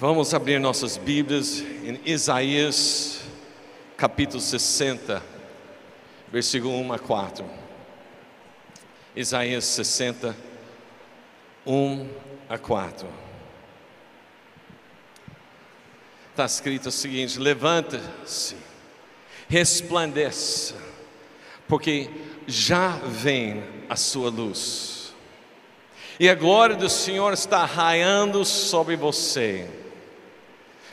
Vamos abrir nossas Bíblias em Isaías, capítulo 60, versículo 1 a 4. Isaías 60, 1 a 4. Está escrito o seguinte: Levanta-se, resplandeça, porque já vem a sua luz, e a glória do Senhor está raiando sobre você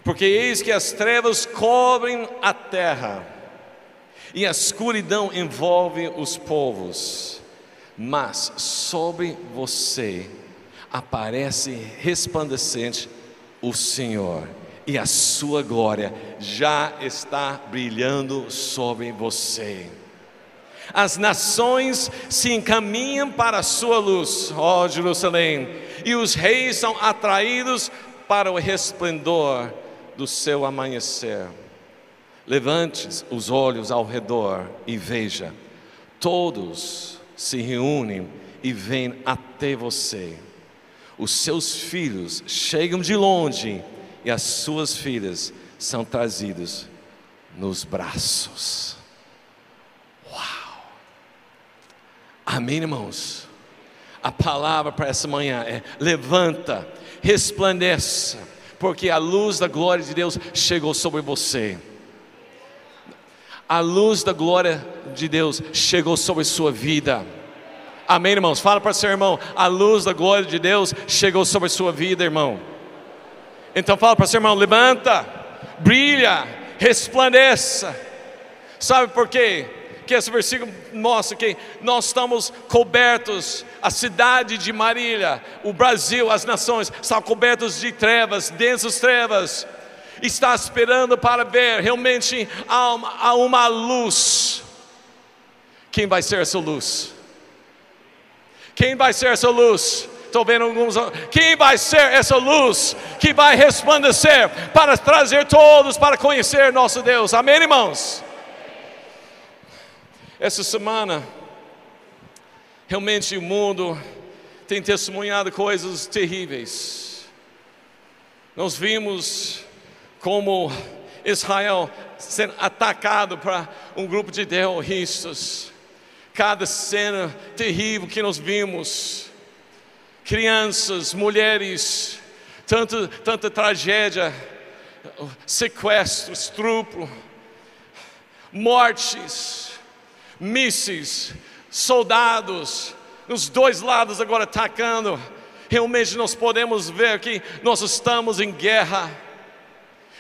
porque eis que as trevas cobrem a terra, e a escuridão envolve os povos, mas sobre você aparece resplandecente o Senhor, e a sua glória já está brilhando sobre você. As nações se encaminham para a sua luz, ó Jerusalém, e os reis são atraídos para o resplendor do seu amanhecer. Levante os olhos ao redor e veja, todos se reúnem e vêm até você. Os seus filhos chegam de longe e as suas filhas são trazidas nos braços. Uau! Amém, irmãos? A palavra para essa manhã é: levanta, resplandeça porque a luz da glória de Deus chegou sobre você. A luz da glória de Deus chegou sobre sua vida. Amém, irmãos? Fala para seu irmão: a luz da glória de Deus chegou sobre sua vida, irmão. Então fala para seu irmão: levanta, brilha, resplandeça. Sabe por quê? Que esse versículo mostra que nós estamos cobertos, a cidade de Marília, o Brasil, as nações, estão cobertos de trevas, densas trevas, está esperando para ver realmente há uma, há uma luz. Quem vai ser essa luz? Quem vai ser essa luz? Estou vendo alguns. Quem vai ser essa luz que vai resplandecer para trazer todos para conhecer nosso Deus? Amém, irmãos? Essa semana, realmente o mundo tem testemunhado coisas terríveis. Nós vimos como Israel sendo atacado para um grupo de terroristas. Cada cena terrível que nós vimos, crianças, mulheres, tanta, tanta tragédia, sequestro, estupro, mortes mísseis, soldados, nos dois lados agora atacando. Realmente nós podemos ver que nós estamos em guerra.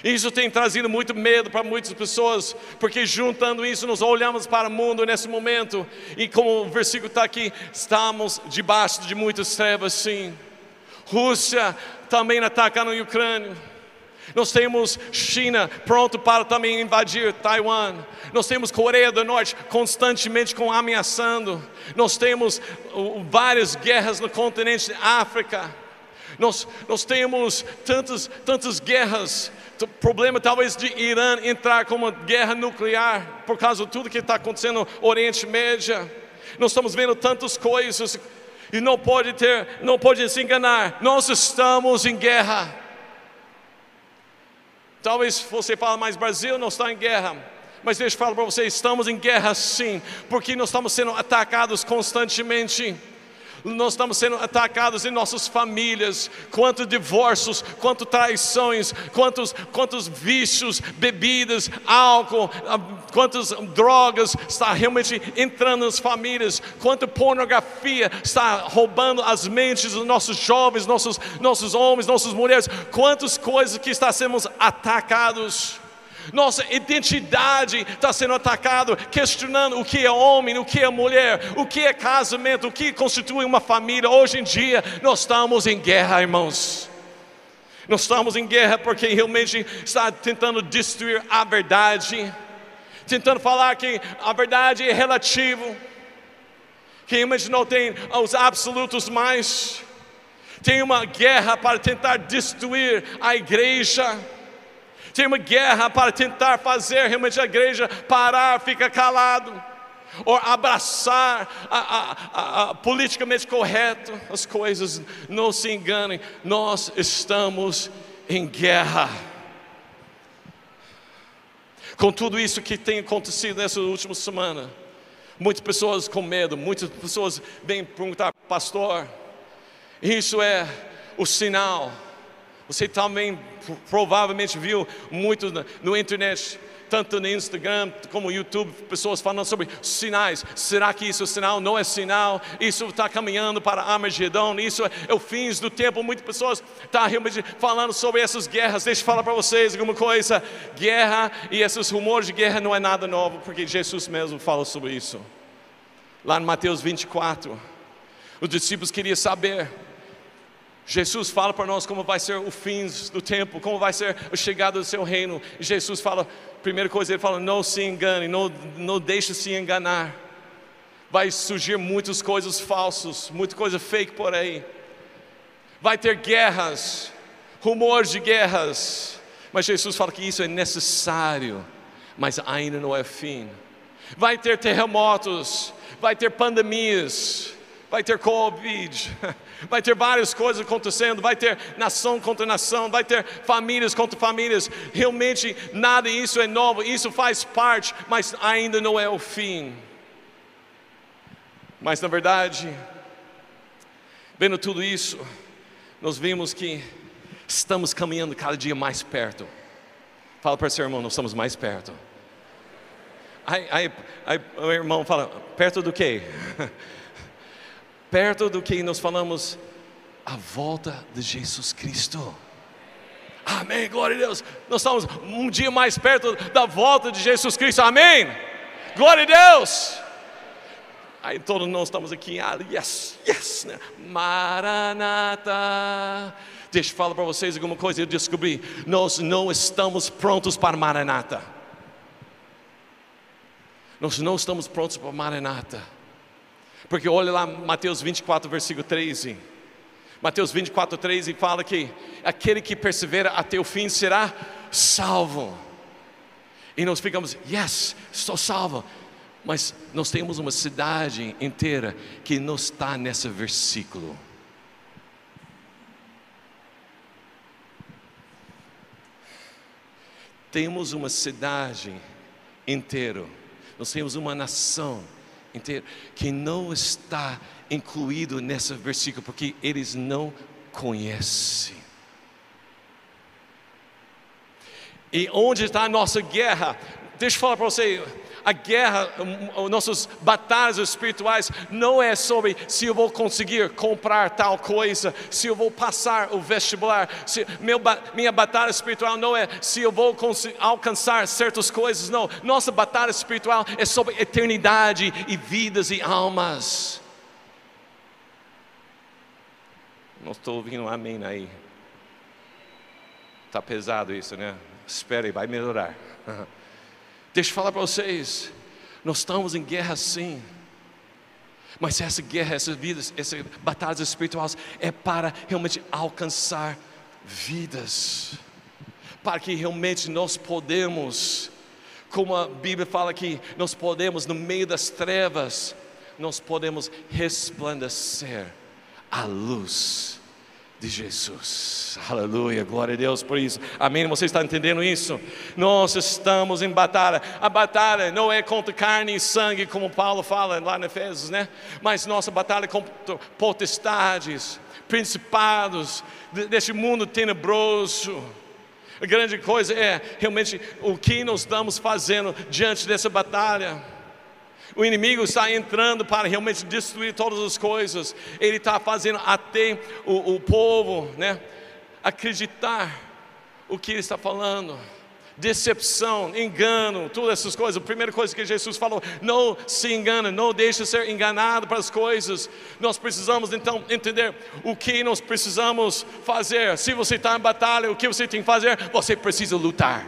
Isso tem trazido muito medo para muitas pessoas, porque juntando isso, nós olhamos para o mundo nesse momento, e como o versículo está aqui, estamos debaixo de muitas trevas, sim. Rússia também atacando a Ucrânia. Nós temos China pronto para também invadir Taiwan. Nós temos Coreia do Norte constantemente com ameaçando. Nós temos várias guerras no continente África. Nós, nós temos tantas, tantas guerras. Problema talvez de Irã entrar com uma guerra nuclear por causa de tudo que está acontecendo no Oriente Médio. Nós estamos vendo tantas coisas e não pode ter, não pode se enganar. Nós estamos em guerra. Talvez você fale, mas Brasil não está em guerra. Mas deixa eu falar para você, estamos em guerra sim, porque nós estamos sendo atacados constantemente nós estamos sendo atacados em nossas famílias, quantos divórcios, quantas traições, quantos, quantos vícios, bebidas, álcool, ah, quantas drogas está realmente entrando nas famílias, quanta pornografia está roubando as mentes dos nossos jovens, nossos, nossos homens, nossas mulheres, quantas coisas que está sendo atacados nossa identidade está sendo atacada, questionando o que é homem, o que é mulher, o que é casamento, o que constitui uma família. Hoje em dia, nós estamos em guerra, irmãos. Nós estamos em guerra porque realmente está tentando destruir a verdade, tentando falar que a verdade é relativa, que realmente não tem os absolutos mais. Tem uma guerra para tentar destruir a igreja tem uma guerra para tentar fazer realmente a igreja parar, ficar calado, ou abraçar a, a, a, politicamente correto as coisas. Não se enganem, nós estamos em guerra. Com tudo isso que tem acontecido nessa última semana, muitas pessoas com medo, muitas pessoas vêm perguntar, pastor, isso é o sinal. Você também provavelmente viu muito no internet tanto no Instagram como no YouTube, pessoas falando sobre sinais. Será que isso é sinal? Não é sinal. Isso está caminhando para Armagedon. Isso é o fim do tempo. Muitas pessoas estão realmente falando sobre essas guerras. Deixa eu falar para vocês alguma coisa. Guerra e esses rumores de guerra não é nada novo, porque Jesus mesmo fala sobre isso. Lá em Mateus 24, os discípulos queriam saber Jesus fala para nós como vai ser o fim do tempo, como vai ser a chegada do seu reino. E Jesus fala, primeira coisa, ele fala: não se engane, não, não deixe se enganar. Vai surgir muitas coisas falsas, muita coisa fake por aí. Vai ter guerras, rumores de guerras. Mas Jesus fala que isso é necessário, mas ainda não é fim. Vai ter terremotos, vai ter pandemias, vai ter Covid, vai ter várias coisas acontecendo, vai ter nação contra nação, vai ter famílias contra famílias. Realmente nada disso é novo, isso faz parte, mas ainda não é o fim. Mas na verdade, vendo tudo isso, nós vimos que estamos caminhando cada dia mais perto. Fala para seu irmão, nós estamos mais perto. Aí, aí, aí o irmão fala, perto do quê? perto do que nós falamos, a volta de Jesus Cristo. Amém, glória a Deus. Nós estamos um dia mais perto da volta de Jesus Cristo. Amém. Glória a Deus. Aí todos nós estamos aqui, ah, yes, yes, né? Maranata. Deixa eu falar para vocês alguma coisa. Eu descobri, nós não estamos prontos para Maranata. Nós não estamos prontos para Maranata. Porque olha lá Mateus 24, versículo 13. Mateus 24, 13 fala que aquele que persevera até o fim será salvo. E nós ficamos, yes, estou salvo. Mas nós temos uma cidade inteira que não está nesse versículo. Temos uma cidade inteira, nós temos uma nação inteiro, que não está incluído nesse versículo, porque eles não conhecem. E onde está a nossa guerra? Deixa eu falar para você, a guerra, nossas batalhas espirituais, não é sobre se eu vou conseguir comprar tal coisa, se eu vou passar o vestibular, se meu, minha batalha espiritual não é se eu vou alcançar certas coisas, não. Nossa batalha espiritual é sobre eternidade e vidas e almas. Não estou ouvindo amém aí. Está pesado isso, né? Espere, vai melhorar. Deixa eu falar para vocês, nós estamos em guerra sim. Mas essa guerra, essas vidas, essas batalhas espirituais é para realmente alcançar vidas. Para que realmente nós podemos, como a Bíblia fala aqui, nós podemos no meio das trevas, nós podemos resplandecer a luz de Jesus. Aleluia, glória a Deus por isso. Amém. Você está entendendo isso? Nós estamos em batalha. A batalha não é contra carne e sangue, como Paulo fala lá em Efésios, né? Mas nossa batalha é contra potestades, principados deste mundo tenebroso. A grande coisa é realmente o que nós estamos fazendo diante dessa batalha. O inimigo está entrando para realmente destruir todas as coisas. Ele está fazendo até o, o povo né, acreditar o que ele está falando. Decepção, engano, todas essas coisas. A primeira coisa que Jesus falou: não se engane, não deixe ser enganado para as coisas. Nós precisamos então entender o que nós precisamos fazer. Se você está em batalha, o que você tem que fazer? Você precisa lutar.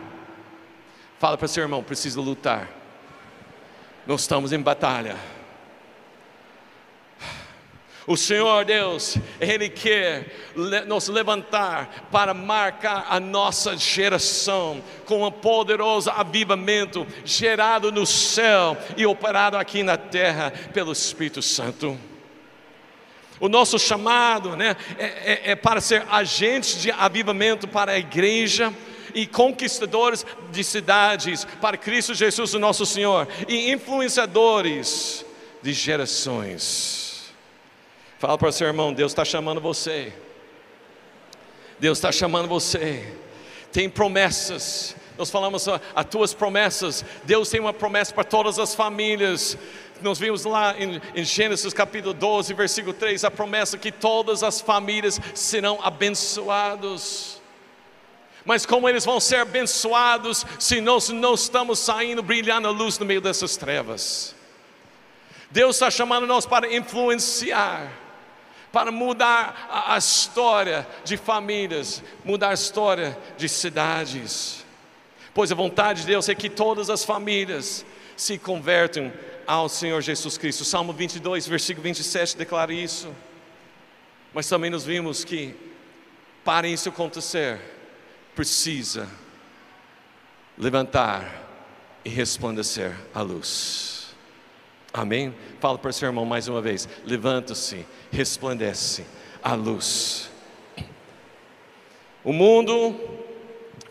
Fala para seu irmão: precisa lutar. Nós estamos em batalha. O Senhor Deus, Ele quer nos levantar para marcar a nossa geração com um poderoso avivamento gerado no céu e operado aqui na terra pelo Espírito Santo. O nosso chamado né, é, é, é para ser agentes de avivamento para a igreja e conquistadores de cidades para Cristo Jesus, o nosso Senhor, e influenciadores de gerações. Fala para o seu irmão: Deus está chamando você. Deus está chamando você. Tem promessas. Nós falamos as tuas promessas. Deus tem uma promessa para todas as famílias. Nós vimos lá em, em, Gênesis capítulo 12, versículo 3, a promessa que todas as famílias serão abençoados. Mas como eles vão ser abençoados se nós não estamos saindo brilhando a luz no meio dessas trevas? Deus está chamando nós para influenciar, para mudar a, a história de famílias, mudar a história de cidades. Pois a vontade de Deus é que todas as famílias se convertam ao Senhor Jesus Cristo. Salmo 22, versículo 27 declara isso. Mas também nos vimos que para isso acontecer, precisa levantar e resplandecer a luz. Amém? Fala para o seu irmão mais uma vez: levanta-se, resplandece a luz. O mundo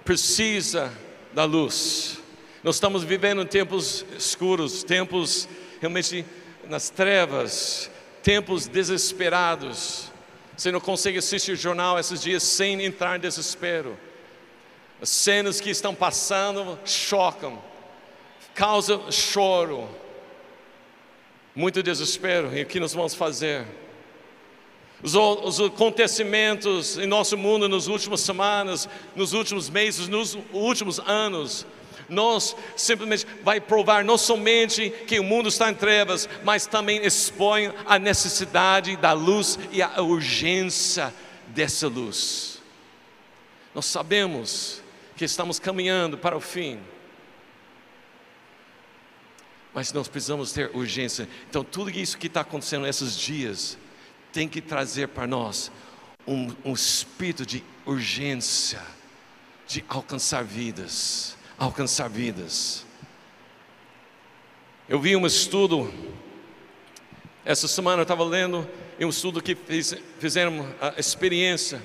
precisa da luz. Nós estamos vivendo tempos escuros, tempos realmente nas trevas, tempos desesperados. Você não consegue assistir o jornal esses dias sem entrar em desespero. As cenas que estão passando chocam, causam choro, muito desespero. E o que nós vamos fazer? Os, os, acontecimentos em nosso mundo nas últimas semanas, nos últimos meses, nos últimos anos, nós simplesmente vai provar não somente que o mundo está em trevas, mas também expõe a necessidade da luz e a urgência dessa luz. Nós sabemos que estamos caminhando para o fim. Mas nós precisamos ter urgência. Então, tudo isso que está acontecendo nesses dias tem que trazer para nós um, um espírito de urgência, de alcançar vidas, alcançar vidas. Eu vi um estudo, essa semana eu estava lendo, um estudo que fiz, fizeram a experiência,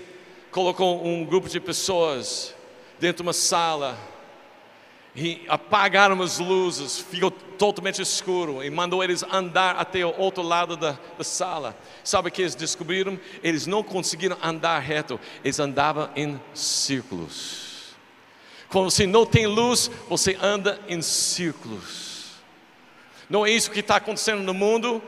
colocou um grupo de pessoas dentro de uma sala e apagaram as luzes, ficou totalmente escuro e mandou eles andar até o outro lado da, da sala. Sabe o que eles descobriram? Eles não conseguiram andar reto, eles andavam em círculos. Quando você não tem luz, você anda em círculos. Não é isso que está acontecendo no mundo?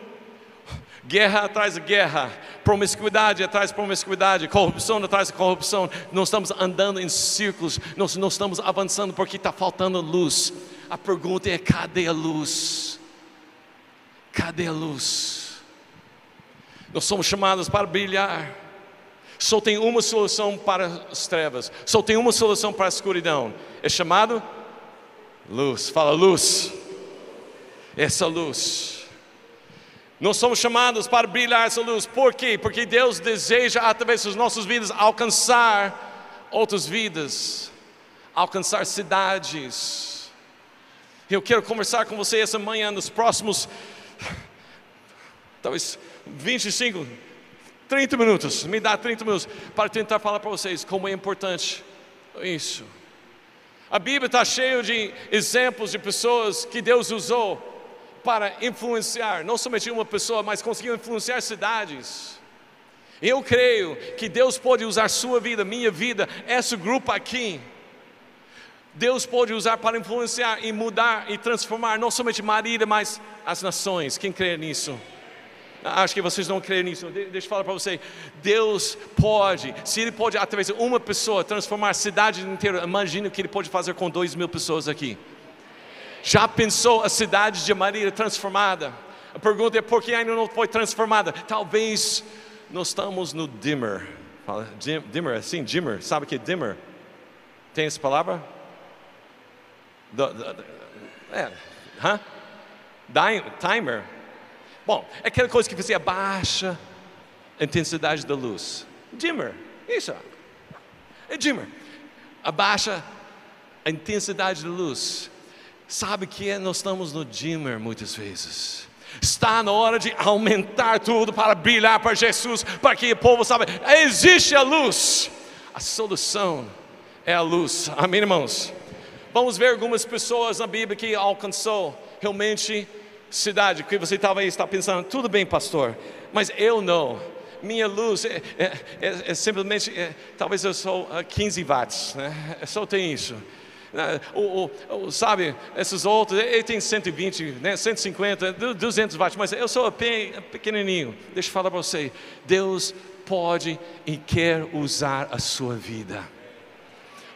Guerra atrás de guerra, promiscuidade atrás de promiscuidade, corrupção atrás de corrupção. Nós estamos andando em círculos, nós não estamos avançando porque está faltando luz. A pergunta é: cadê a luz? Cadê a luz? Nós somos chamados para brilhar. Só tem uma solução para as trevas, só tem uma solução para a escuridão. É chamado luz. Fala luz. Essa luz. Nós somos chamados para brilhar essa luz. Por quê? Porque Deus deseja, através das nossas vidas, alcançar outras vidas, alcançar cidades. Eu quero conversar com você essa manhã, nos próximos, talvez 25, 30 minutos. Me dá 30 minutos para tentar falar para vocês como é importante isso. A Bíblia está cheia de exemplos de pessoas que Deus usou para influenciar, não somente uma pessoa, mas conseguiu influenciar cidades. Eu creio que Deus pode usar sua vida, minha vida, esse grupo aqui. Deus pode usar para influenciar e mudar e transformar não somente Marília, mas as nações. Quem crê nisso? Acho que vocês não creem nisso. Deixa eu falar para você. Deus pode, se Ele pode, através de uma pessoa, transformar a cidade inteira, imagine o que Ele pode fazer com dois mil pessoas aqui. Já pensou a cidade de Marília transformada? A pergunta é por que ainda não foi transformada? Talvez nós estamos no dimmer. Fala, dim, dimmer, assim, dimmer. Sabe o que é dimmer? Tem essa palavra? Do, do, do, é, huh? Timer. Bom, é aquela coisa que você abaixa a intensidade da luz. Dimmer, isso. É dimmer. Abaixa a intensidade da luz. Sabe que nós estamos no dimmer muitas vezes. Está na hora de aumentar tudo para brilhar para Jesus, para que o povo saiba, existe a luz. A solução é a luz. Amém, irmãos? Vamos ver algumas pessoas na Bíblia que alcançou realmente cidade, que você talvez está pensando, tudo bem, pastor, mas eu não. Minha luz é, é, é, é simplesmente, é, talvez eu sou 15 watts, né? Eu só tenho isso. Né? O, o, sabe, esses outros, ele tem 120, né, 150, 200 watts, mas eu sou pequenininho. Deixa eu falar para você: Deus pode e quer usar a sua vida.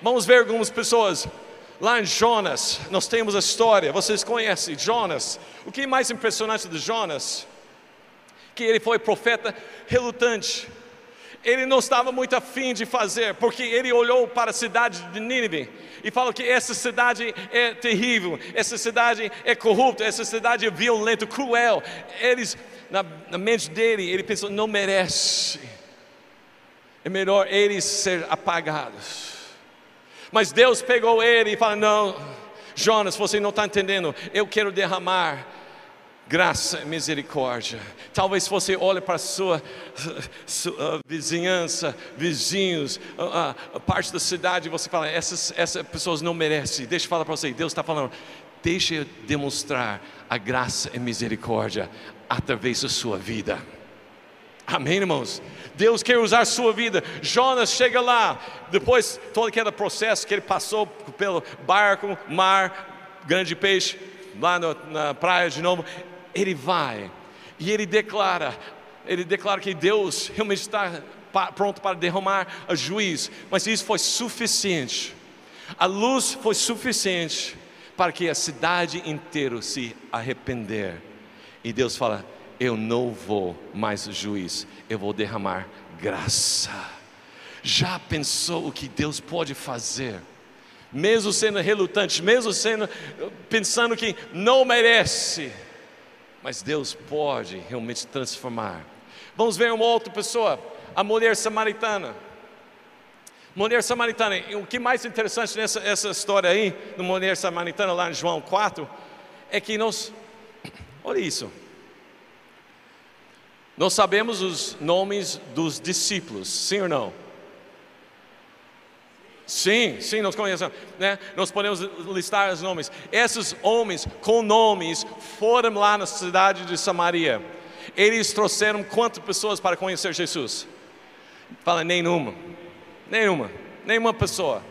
Vamos ver algumas pessoas. Lá em Jonas, nós temos a história, vocês conhecem Jonas. O que é mais impressionante de Jonas? Que ele foi profeta relutante ele não estava muito afim de fazer, porque ele olhou para a cidade de Nínive e falou que essa cidade é terrível, essa cidade é corrupta, essa cidade é violenta, cruel. Eles, na, na mente dele, ele pensou: não merece, é melhor eles ser apagados. Mas Deus pegou ele e falou: não, Jonas, você não está entendendo, eu quero derramar graça e misericórdia. Talvez você olhe para a sua, sua vizinhança, vizinhos, a, a, parte da cidade e você fala, essas, essas pessoas não merecem. Deixa eu falar para você, Deus está falando, deixa eu demonstrar a graça e misericórdia através da sua vida. Amém, irmãos? Deus quer usar a sua vida. Jonas chega lá, depois todo aquele processo que ele passou pelo barco, mar, grande peixe, lá no, na praia de novo, ele vai e ele declara, ele declara que Deus realmente está pronto para derramar a juiz, mas isso foi suficiente. A luz foi suficiente para que a cidade inteira se arrepender. E Deus fala: Eu não vou mais juiz, eu vou derramar graça. Já pensou o que Deus pode fazer? Mesmo sendo relutante, mesmo sendo pensando que não merece, mas Deus pode realmente transformar. Vamos ver uma outra pessoa, a mulher samaritana. Mulher samaritana, o que mais interessante nessa essa história aí, da mulher samaritana, lá em João 4, é que nós, olha isso, nós sabemos os nomes dos discípulos, sim ou não? Sim, sim, nós conhecemos, né? Nós podemos listar os nomes. Esses homens com nomes foram lá na cidade de Samaria. Eles trouxeram quantas pessoas para conhecer Jesus? Fala, nenhuma. Nenhuma. Nenhuma pessoa.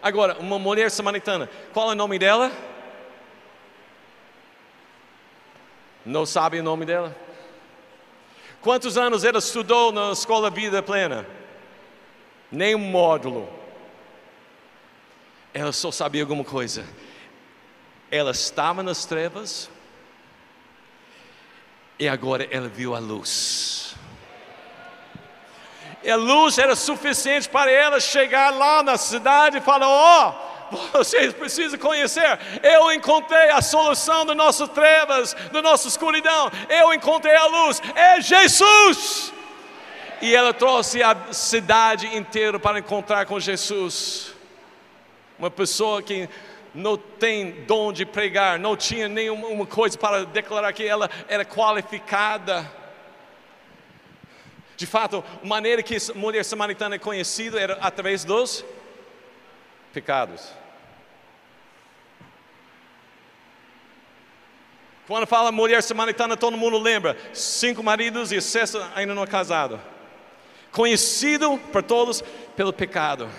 Agora, uma mulher samaritana, qual é o nome dela? Não sabe o nome dela? Quantos anos ela estudou na escola Vida Plena? Nenhum módulo ela só sabia alguma coisa. Ela estava nas trevas e agora ela viu a luz. E a luz era suficiente para ela chegar lá na cidade e falar: Ó, oh, vocês precisam conhecer. Eu encontrei a solução das nossas trevas, da nossa escuridão. Eu encontrei a luz. É Jesus. E ela trouxe a cidade inteira para encontrar com Jesus. Uma pessoa que não tem dom de pregar, não tinha nenhuma coisa para declarar que ela era qualificada. De fato, a maneira que a mulher samaritana é conhecida era através dos pecados. Quando fala mulher samaritana, todo mundo lembra: cinco maridos e sexto ainda não é casado. Conhecido por todos pelo pecado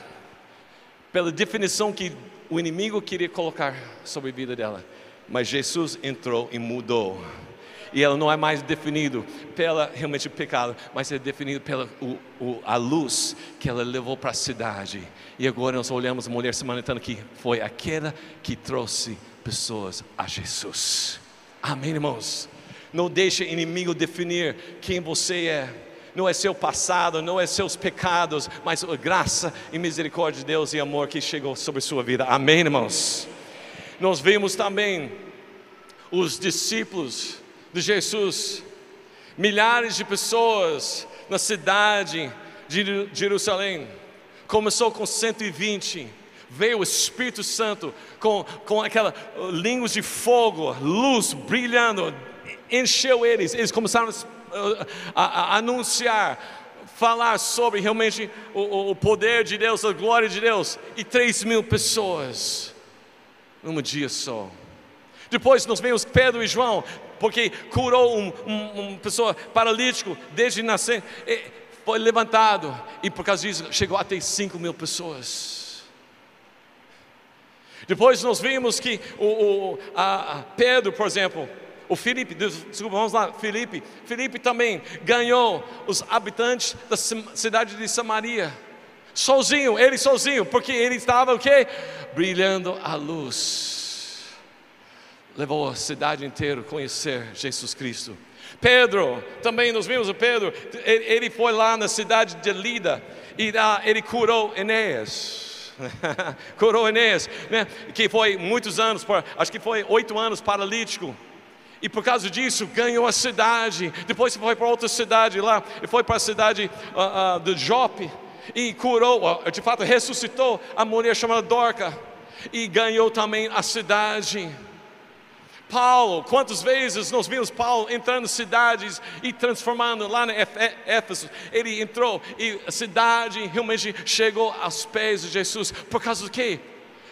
pela definição que o inimigo queria colocar sobre a vida dela. Mas Jesus entrou e mudou. E ela não é mais definido pela realmente pecado, mas é definido pela o, o, a luz que ela levou para a cidade. E agora nós olhamos a mulher samaritana que foi aquela que trouxe pessoas a Jesus. Amém, irmãos? Não deixe inimigo definir quem você é não é seu passado, não é seus pecados, mas a graça e misericórdia de Deus e amor que chegou sobre sua vida. Amém, irmãos? Nós vimos também os discípulos de Jesus, milhares de pessoas na cidade de Jerusalém. Começou com 120, veio o Espírito Santo com, com aquela línguas de fogo, luz brilhando encheu eles, eles começaram a, a, a anunciar, falar sobre realmente o, o, poder de Deus, a glória de Deus, e 3 mil pessoas num dia só. Depois nós vemos Pedro e João, porque curou um, um, uma pessoa paralítico desde nascer, foi levantado, e por causa disso chegou até 5 mil pessoas. Depois nós vimos que o, o a, Pedro, por exemplo, o Felipe, desculpa, vamos lá, Felipe. Felipe também ganhou os habitantes da cidade de Samaria. Sozinho, ele sozinho, porque ele estava o quê? Brilhando a luz. Levou a cidade inteira a conhecer Jesus Cristo. Pedro, também nós vimos o Pedro, ele foi lá na cidade de Lida e ele curou Enéas. curou Enéas, né? que foi muitos anos, acho que foi oito anos paralítico. E por causa disso ganhou a cidade. Depois foi para outra cidade lá, e foi para a cidade uh, uh, de Jope e curou, de fato ressuscitou a mulher chamada Dorca e ganhou também a cidade. Paulo, quantas vezes nós vimos Paulo entrando em cidades e transformando lá em Éfeso, ele entrou e a cidade realmente chegou aos pés de Jesus, por causa do quê?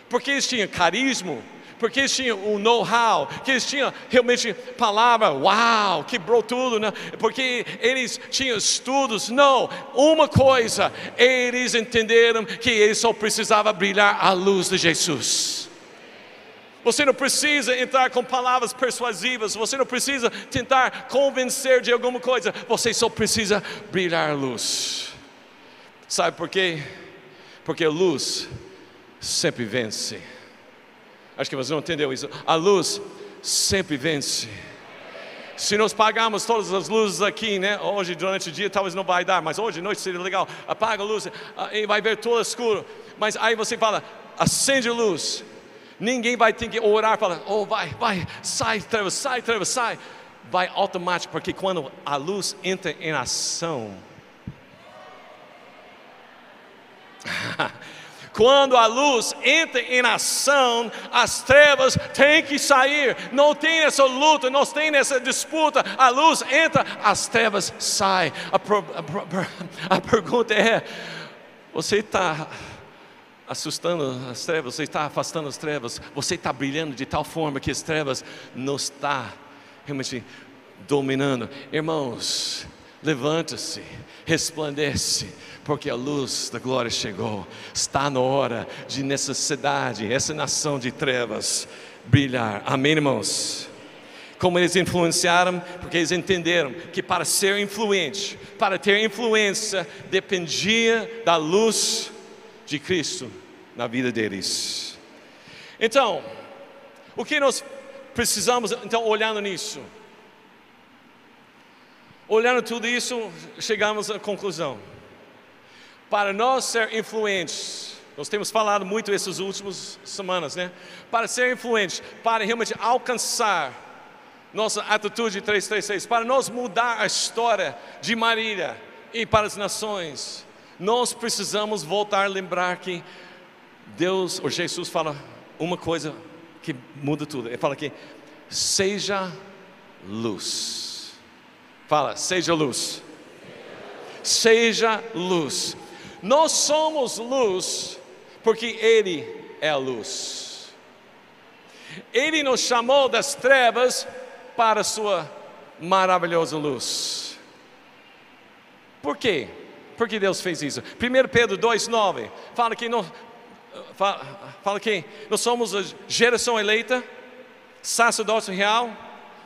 Porque eles tinham carisma, porque eles tinham o know-how, que eles tinham realmente palavra, uau, quebrou tudo, né? porque eles tinham estudos. Não, uma coisa, eles entenderam que eles só precisavam brilhar a luz de Jesus. Você não precisa entrar com palavras persuasivas, você não precisa tentar convencer de alguma coisa, você só precisa brilhar a luz. Sabe por quê? Porque a luz sempre vence. Acho que você não entendeu isso. A luz sempre vence. Se nós pagarmos todas as luzes aqui, né? Hoje durante o dia talvez não vai dar, mas hoje noite seria legal. Apaga a luz ah, e vai ver tudo escuro. Mas aí você fala, acende a luz. Ninguém vai ter que orar, falar, oh vai, vai, sai trevas, sai trevas, sai. Vai automático, porque quando a luz entra em ação, Quando a luz entra em ação, as trevas têm que sair. Não tem essa luta, não tem essa disputa. A luz entra, as trevas saem. A, pro, a, a pergunta é: você está assustando as trevas, você está afastando as trevas, você está brilhando de tal forma que as trevas não está realmente dominando. Irmãos, levanta-se, resplandece porque a luz da glória chegou. Está na hora de necessidade, essa nação de trevas brilhar. Amém, irmãos? Como eles influenciaram, porque eles entenderam que para ser influente, para ter influência, dependia da luz de Cristo na vida deles. Então, o que nós precisamos, então, olhando nisso? Olhando tudo isso, chegamos à conclusão para nós ser influentes, nós temos falado muito essas últimas semanas, né? Para ser influentes, para realmente alcançar nossa atitude 336, para nós mudar a história de Marília e para as nações, nós precisamos voltar a lembrar que Deus, ou Jesus fala uma coisa que muda tudo. Ele fala que seja luz. Fala, seja luz. Seja luz. Nós somos luz porque Ele é a luz. Ele nos chamou das trevas para a Sua maravilhosa luz. Por quê? Porque Deus fez isso. 1 Pedro 2,9 fala que nós, fala, fala que nós somos a geração eleita, sacerdócio real,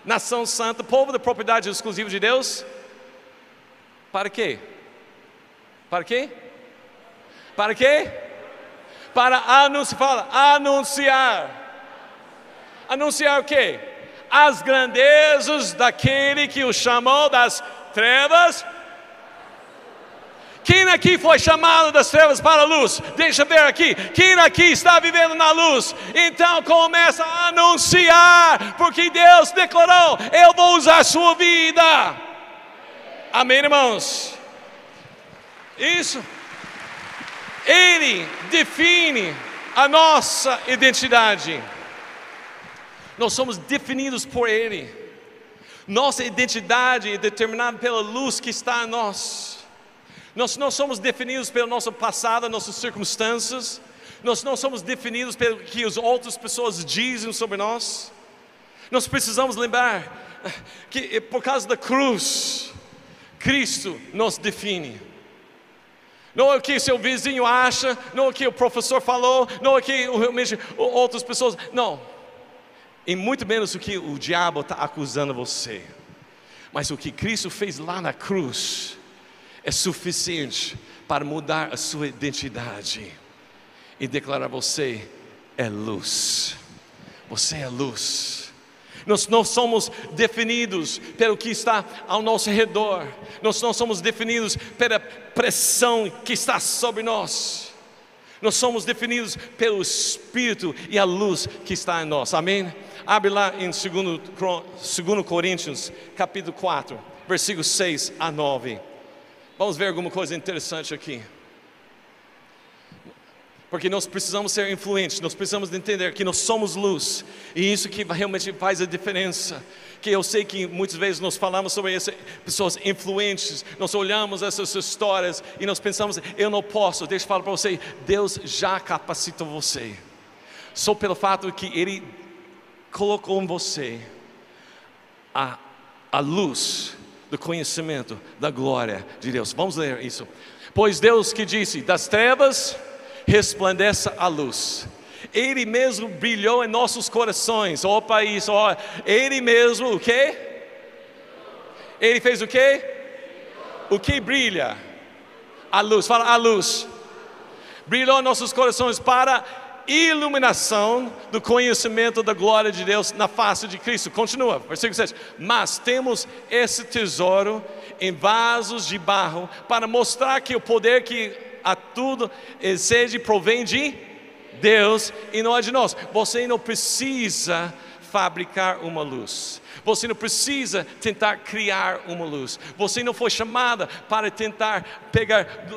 nação santa, povo da propriedade exclusiva de Deus. Para quê? Para quê? Para quê? Para anunciar, fala, anunciar. Anunciar o quê? As grandezas daquele que o chamou das trevas. Quem aqui foi chamado das trevas para a luz? Deixa eu ver aqui. Quem aqui está vivendo na luz? Então começa a anunciar, porque Deus declarou: Eu vou usar a sua vida. Amém, irmãos? Isso. Ele define a nossa identidade. Nós somos definidos por Ele. Nossa identidade é determinada pela luz que está em nós. Nós não somos definidos pelo nosso passado, nossas circunstâncias. Nós não somos definidos pelo que as outras pessoas dizem sobre nós. Nós precisamos lembrar que por causa da cruz, Cristo nos define. Não é o que seu vizinho acha, não é o que o professor falou, não é o que outras pessoas. Não. E muito menos o que o diabo está acusando você. Mas o que Cristo fez lá na cruz é suficiente para mudar a sua identidade e declarar você é luz. Você é luz. Nós não somos definidos pelo que está ao nosso redor, nós não somos definidos pela pressão que está sobre nós, nós somos definidos pelo Espírito e a luz que está em nós, amém? Abre lá em 2, 2 Coríntios, capítulo 4, versículos 6 a 9. Vamos ver alguma coisa interessante aqui. Porque nós precisamos ser influentes, nós precisamos entender que nós somos luz, e isso que realmente faz a diferença. Que eu sei que muitas vezes nós falamos sobre essas pessoas influentes, nós olhamos essas histórias e nós pensamos, eu não posso. Deixa eu falar para você, Deus já capacitou você, só pelo fato que Ele colocou em você a, a luz do conhecimento da glória de Deus. Vamos ler isso. Pois Deus que disse: das trevas resplandeça a luz. Ele mesmo brilhou em nossos corações. Opa, isso, ó. Ele mesmo, o quê? Ele fez o quê? O que brilha? A luz. Fala a luz. Brilhou em nossos corações para iluminação do conhecimento da glória de Deus na face de Cristo. Continua, versículo 7. Mas temos esse tesouro em vasos de barro para mostrar que o poder que a tudo excede provém de Deus e não é de nós. Você não precisa fabricar uma luz. Você não precisa tentar criar uma luz. Você não foi chamada para tentar pegar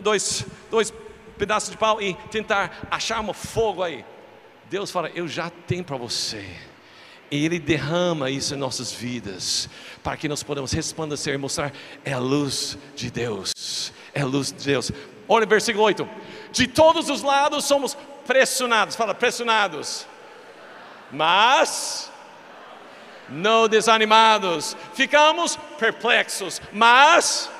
dois, dois pedaços de pau e tentar achar um fogo aí. Deus fala: Eu já tenho para você. E Ele derrama isso em nossas vidas, para que nós podemos resplandecer e mostrar: é a luz de Deus, é a luz de Deus. Olha o versículo 8: De todos os lados somos pressionados, fala pressionados, mas não desanimados, ficamos perplexos, mas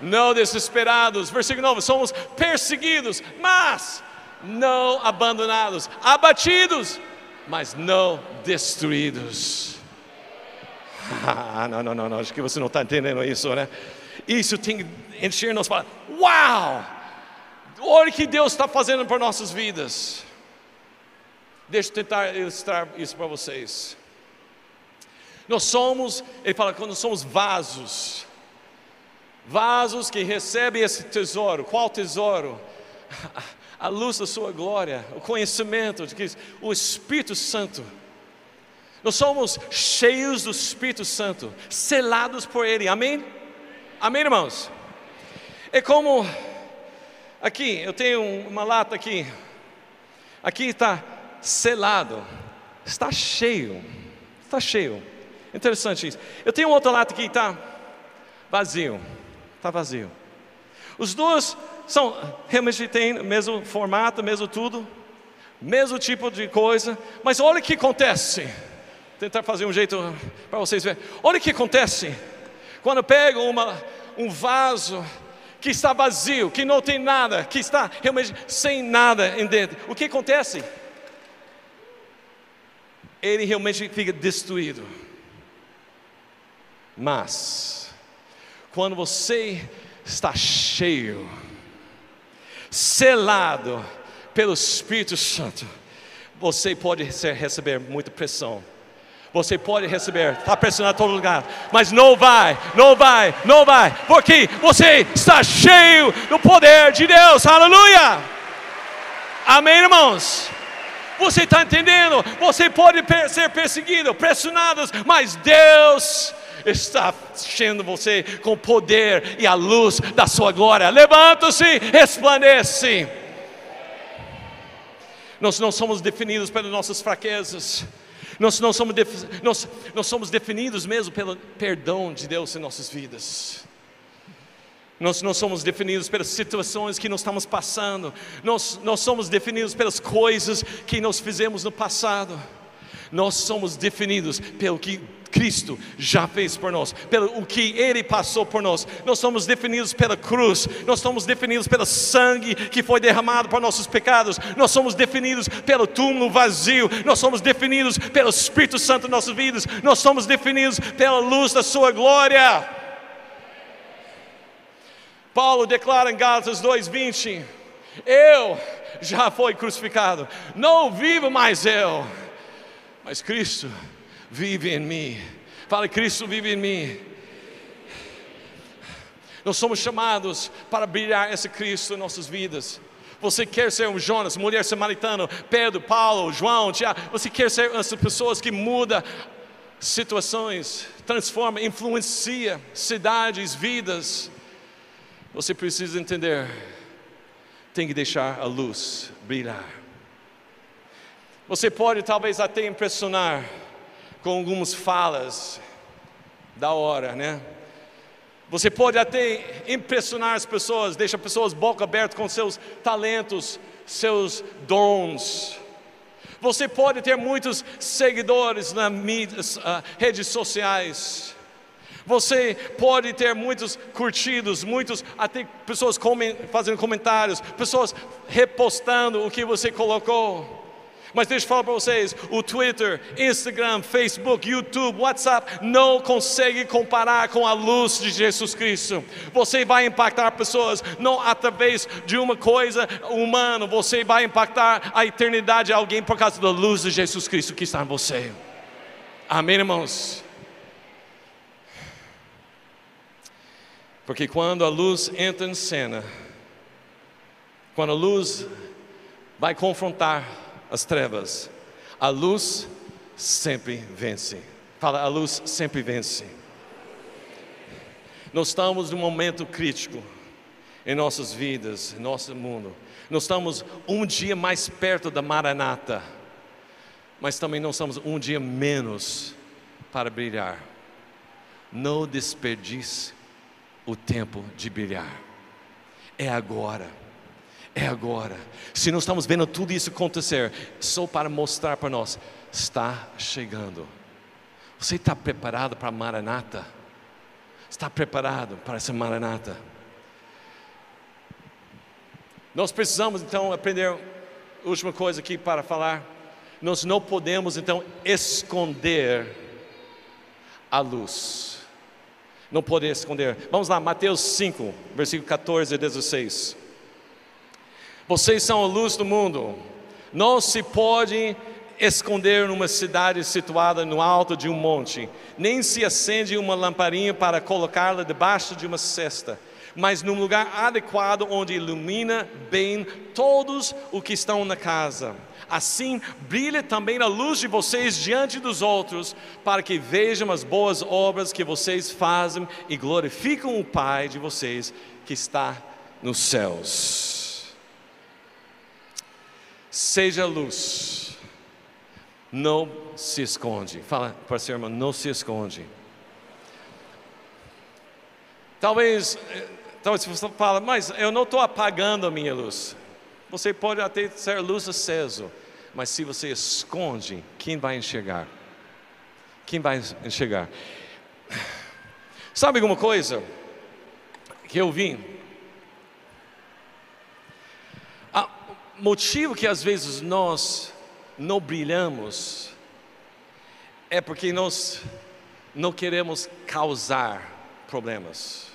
não desesperados. Versículo 9: somos perseguidos, mas não abandonados, abatidos, mas não destruídos. Ah, não, não, não, não, acho que você não está entendendo isso, né? Isso tem que encher nos falar: Uau! Olha o que Deus está fazendo por nossas vidas. Deixa eu tentar ilustrar isso para vocês. Nós somos, ele fala, quando somos vasos, vasos que recebem esse tesouro. Qual tesouro? A luz da sua glória, o conhecimento de que o Espírito Santo. Nós somos cheios do Espírito Santo, selados por Ele, amém? Amém, irmãos? É como aqui, eu tenho uma lata aqui. Aqui está selado, está cheio, está cheio. Interessante isso. Eu tenho outra lata aqui, está vazio, está vazio. Os dois são realmente tem o mesmo formato, mesmo tudo, mesmo tipo de coisa. Mas olha o que acontece. Vou tentar fazer um jeito para vocês verem. Olha o que acontece quando pego uma, um vaso que está vazio, que não tem nada, que está realmente sem nada em dentro, o que acontece? Ele realmente fica destruído. Mas, quando você está cheio, selado pelo Espírito Santo, você pode receber muita pressão você pode receber, está pressionado em todo lugar, mas não vai, não vai, não vai, porque você está cheio do poder de Deus, aleluia! Amém, irmãos? Você está entendendo? Você pode ser perseguido, pressionado, mas Deus está enchendo você com o poder e a luz da sua glória. Levanta-se, resplandece. Nós não somos definidos pelas nossas fraquezas Nós, nós, somos, nós, nós somos definidos mesmo pelo perdão de Deus em nossas vidas. Nós não somos definidos pelas situações que nós estamos passando, nós, nós somos definidos pelas coisas que nós fizemos no passado, nós somos definidos pelo que Cristo já fez por nós, pelo o que Ele passou por nós. Nós somos definidos pela cruz, nós somos definidos pelo sangue que foi derramado por nossos pecados, nós somos definidos pelo túmulo vazio, nós somos definidos pelo Espírito Santo em nossas vidas, nós somos definidos pela luz da Sua glória. Paulo declara em Gálatas 2:20: Eu já fui crucificado, não vivo mais eu, mas Cristo vive em mim. Fale, Cristo vive em mim. Nós somos chamados para brilhar esse Cristo em nossas vidas. Você quer ser um Jonas, mulher samaritana, Pedro, Paulo, João, Tiago. Você quer ser essas pessoas que mudam situações, transforma, influencia cidades, vidas. Você precisa entender, tem que deixar a luz brilhar. Você pode talvez até impressionar com algumas falas da hora, né? Você pode até impressionar as pessoas, deixa as pessoas boca aberta com seus talentos, seus dons. Você pode ter muitos seguidores nas uh, redes sociais. Você pode ter muitos curtidos, muitos até pessoas fazendo comentários, pessoas repostando o que você colocou. Mas deixa eu falar para vocês: o Twitter, Instagram, Facebook, YouTube, WhatsApp não consegue comparar com a luz de Jesus Cristo. Você vai impactar pessoas não através de uma coisa humana, você vai impactar a eternidade de alguém por causa da luz de Jesus Cristo que está em você. Amém, irmãos? Porque quando a luz entra em cena, quando a luz vai confrontar as trevas, a luz sempre vence. Fala, a luz sempre vence. Nós estamos num momento crítico em nossas vidas, em nosso mundo. Nós estamos um dia mais perto da Maranata, mas também não estamos um dia menos para brilhar. Não desperdice o tempo de brilhar. É agora. É agora. Se nós estamos vendo tudo isso acontecer, só para mostrar para nós, está chegando. Você está preparado para a Maranata? Está preparado para essa Maranata? Nós precisamos então aprender última coisa aqui para falar. Nós não podemos então esconder a luz. Não podemos esconder. Vamos lá, Mateus 5, versículo 14 e 16. Vocês são a luz do mundo. Não se pode esconder numa cidade situada no alto de um monte, nem se acende uma lamparina para colocá-la debaixo de uma cesta, mas num lugar adequado onde ilumina bem todos os que estão na casa. Assim, brilhe também a luz de vocês diante dos outros, para que vejam as boas obras que vocês fazem e glorificam o Pai de vocês que está nos céus. Seja luz, não se esconde. Fala para seu irmão, não se esconde. Talvez, eh, talvez você fala, mas eu não estou apagando a minha luz. Você pode até ser luz aceso, mas se você esconde, quem vai enxergar? Quem vai enxergar? Sabe alguma coisa que eu vi? Motivo que às vezes nós não brilhamos é porque nós não queremos causar problemas.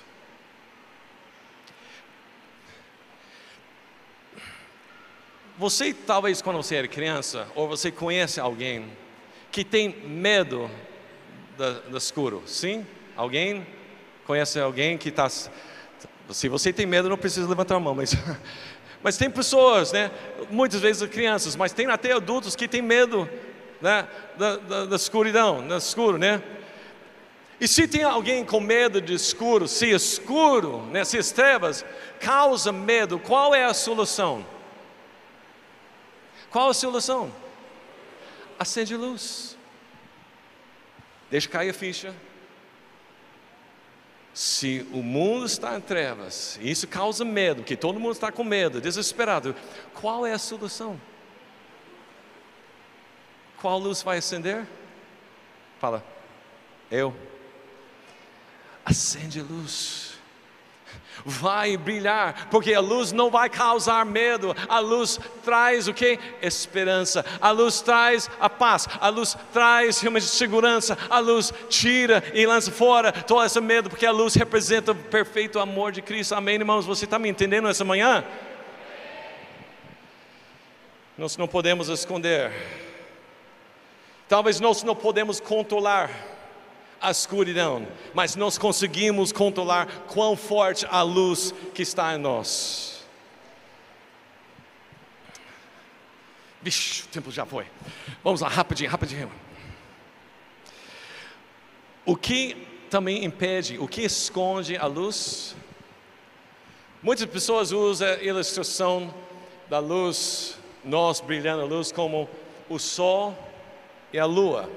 Você talvez quando você era criança, ou você conhece alguém que tem medo do, do escuro, sim? Alguém conhece alguém que está. Se você tem medo, não precisa levantar a mão, mas Mas tem pessoas, né? Muitas vezes crianças, mas tem até adultos que têm medo né? da, da, da escuridão, da escuro, né? E se tem alguém com medo de escuro, se escuro, né, se as causa medo, qual é a solução? Qual a solução? Acende luz. Deixa cair a ficha. Se o mundo está em trevas, isso causa medo, que todo mundo está com medo, desesperado, qual é a solução? Qual luz vai acender? Fala, eu. Acende a luz vai brilhar, porque a luz não vai causar medo, a luz traz o que? Esperança, a luz traz a paz, a luz traz realmente segurança, a luz tira e lança fora todo esse medo, porque a luz representa o perfeito amor de Cristo. Amém, irmãos? Você está me entendendo essa manhã? Nós não podemos esconder, talvez nós não podemos controlar a escuridão, mas nós conseguimos controlar quão forte a luz que está em nós. Vixe, o tempo já foi. Vamos lá, rapidinho, rapidinho. O que também impede, o que esconde a luz? Muitas pessoas usam a ilustração da luz, nós brilhando a luz, como o sol e a lua.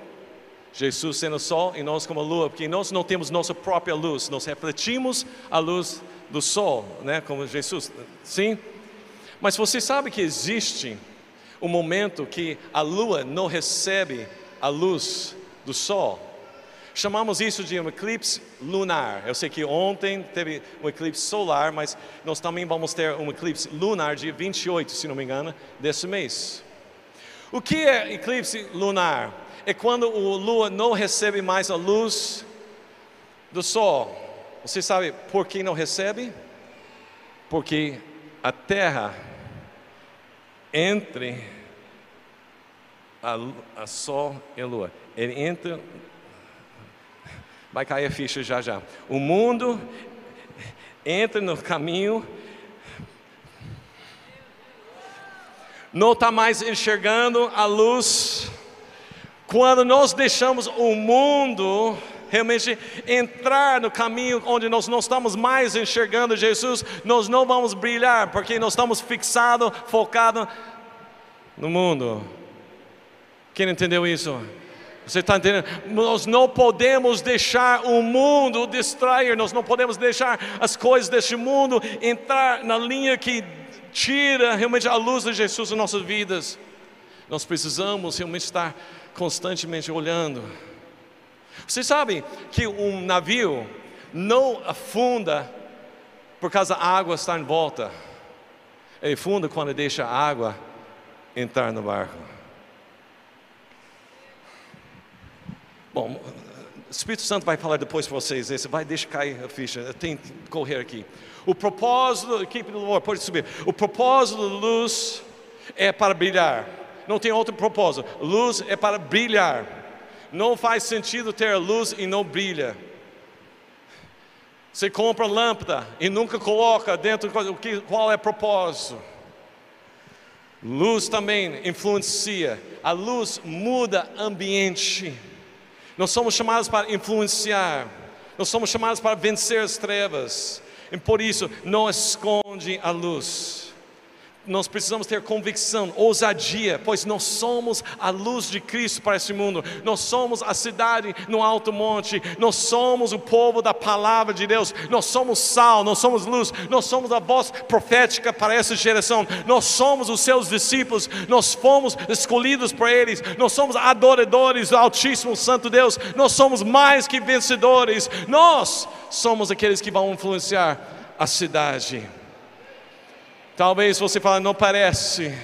Jesus sendo o sol e nós como a lua, porque nós não temos nossa própria luz, nós refletimos a luz do sol, né, como Jesus, sim? Mas você sabe que existe um momento que a lua não recebe a luz do sol. Chamamos isso de um eclipse lunar. Eu sei que ontem teve um eclipse solar, mas nós também vamos ter um eclipse lunar dia 28, se não me engano, desse mês. O que é eclipse lunar? É quando o lua não recebe mais a luz do sol. Você sabe por que não recebe? Porque a terra entre a, a sol e a lua, ele entra vai cair a ficha já já. O mundo entra no caminho não está mais enxergando a luz quando nós deixamos o mundo realmente entrar no caminho onde nós não estamos mais enxergando Jesus, nós não vamos brilhar, porque nós estamos fixados, focados no mundo. Quem entendeu isso? Você está entendendo? Nós não podemos deixar o mundo distrair, nós não podemos deixar as coisas deste mundo entrar na linha que tira realmente a luz de Jesus em nossas vidas. Nós precisamos realmente estar constantemente olhando. Você sabe que um navio não afunda por causa da água estar em volta. Ele afunda quando deixa a água entrar no barco. Bom, o Espírito Santo vai falar depois para vocês. Vai deixar cair a ficha. Tenho que correr aqui. O propósito, equipe do louvor, pode subir. O propósito da luz é para brilhar não tem outro propósito. Luz é para brilhar. Não faz sentido ter luz e não brilha. Você compra lâmpada e nunca coloca dentro o que qual é o propósito. Luz também influencia. A luz muda ambiente. Nós somos chamados para influenciar. Nós somos chamados para vencer as trevas. E por isso, não esconde a luz nós precisamos ter convicção, ousadia, pois nós somos a luz de Cristo para esse mundo, nós somos a cidade no alto monte, nós somos o povo da palavra de Deus, nós somos sal, nós somos luz, nós somos a voz profética para essa geração, nós somos os seus discípulos, nós fomos escolhidos por eles, nós somos adoradores do Altíssimo Santo Deus, nós somos mais que vencedores, nós somos aqueles que vão influenciar a cidade. Talvez você fale, não parece.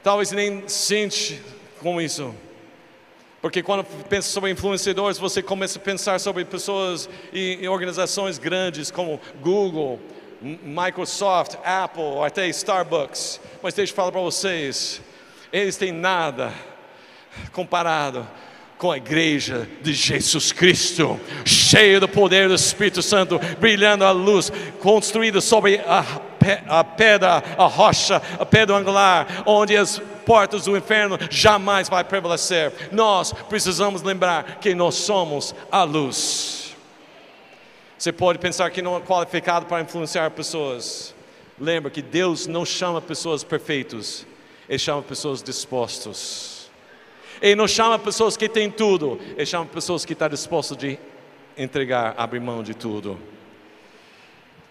Talvez nem sente com isso. Porque quando pensa sobre influenciadores, você começa a pensar sobre pessoas e organizações grandes como Google, Microsoft, Apple, até Starbucks. Mas deixa eu falar para vocês, eles têm nada comparado com a igreja de Jesus Cristo, cheia do poder do Espírito Santo, brilhando a luz, construída sobre a a pedra, a rocha, a pedra angular, onde as portas do inferno jamais vai prevalecer. Nós precisamos lembrar que nós somos a luz. Você pode pensar que não é qualificado para influenciar pessoas. Lembra que Deus não chama pessoas perfeitas, Ele chama pessoas dispostas. Ele não chama pessoas que têm tudo, ele chama pessoas que estão dispostas de entregar, abrir mão de tudo.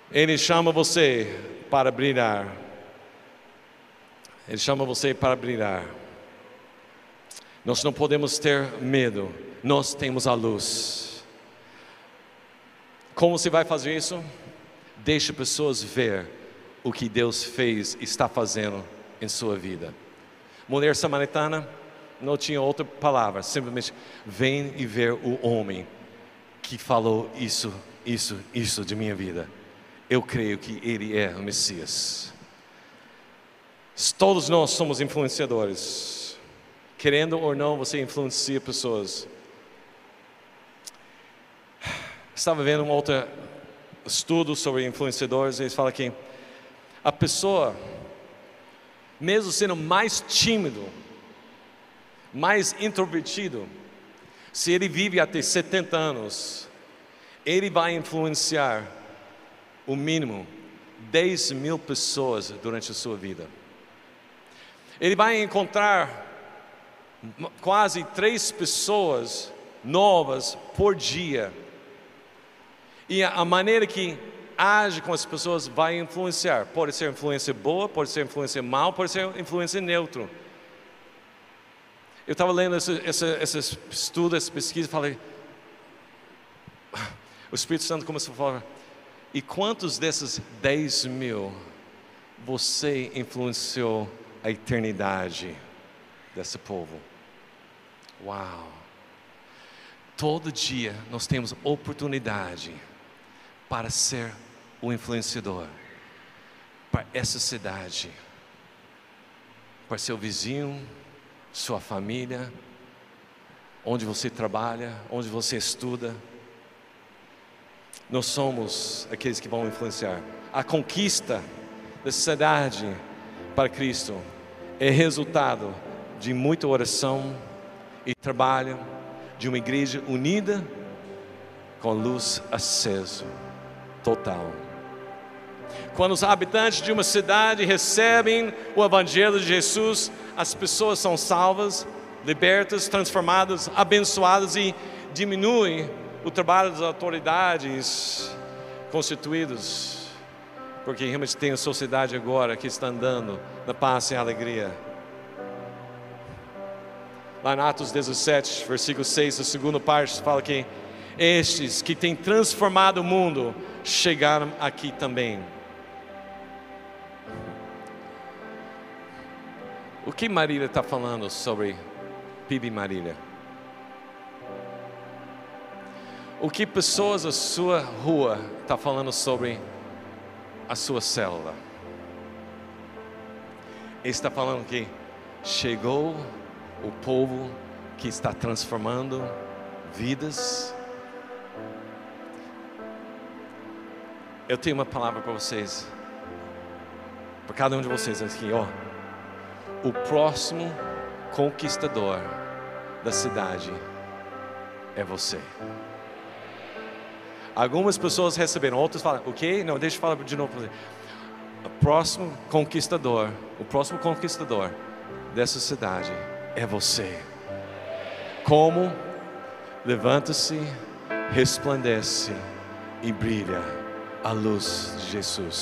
Ele chama você para brilhar. Ele chama você para brilhar. Nós não podemos ter medo, nós temos a luz. Como você vai fazer isso? Deixe pessoas ver o que Deus fez e está fazendo em sua vida. Mulher samaritana não tinha outra palavra, simplesmente vem e ver o homem que falou isso, isso, isso de minha vida. Eu creio que ele é o Messias. Todos nós somos influenciadores. Querendo ou não, você influencia pessoas. Estava vendo um outro estudo sobre influenciadores, eles falam que a pessoa, mesmo sendo mais tímido, mais introvertido, se ele vive até 70 anos, ele vai influenciar o mínimo 10 mil pessoas durante a sua vida. Ele vai encontrar quase três pessoas novas por dia. E a maneira que age com as pessoas vai influenciar. Pode ser influência boa, pode ser influência mal, pode ser influência neutra. Eu estava lendo esse, esse, esse estudo, essa pesquisa, e falei. O Espírito Santo começou a falar. E quantos desses 10 mil você influenciou a eternidade desse povo? Uau! Todo dia nós temos oportunidade para ser o influenciador para essa cidade, para seu vizinho, sua família, onde você trabalha, onde você estuda. Nós somos aqueles que vão influenciar. A conquista da cidade para Cristo é resultado de muita oração e trabalho de uma igreja unida com luz acesa total. Quando os habitantes de uma cidade recebem o Evangelho de Jesus, as pessoas são salvas, libertas, transformadas, abençoadas e diminui o trabalho das autoridades constituídas, porque realmente tem a sociedade agora que está andando na paz e alegria. Lá em Atos 17, versículo 6, a segunda parte, fala que estes que têm transformado o mundo chegaram aqui também. O que Marília está falando sobre PIB Marília? O que pessoas da sua rua está falando sobre a sua célula? Ele está falando que chegou o povo que está transformando vidas. Eu tenho uma palavra para vocês, para cada um de vocês aqui, ó o próximo conquistador da cidade é você. Algumas pessoas receberam, outras falam, o quê? Não, deixa eu falar de novo. O próximo conquistador, o próximo conquistador dessa cidade é você. Como? Levanta-se, resplandece e brilha a luz de Jesus.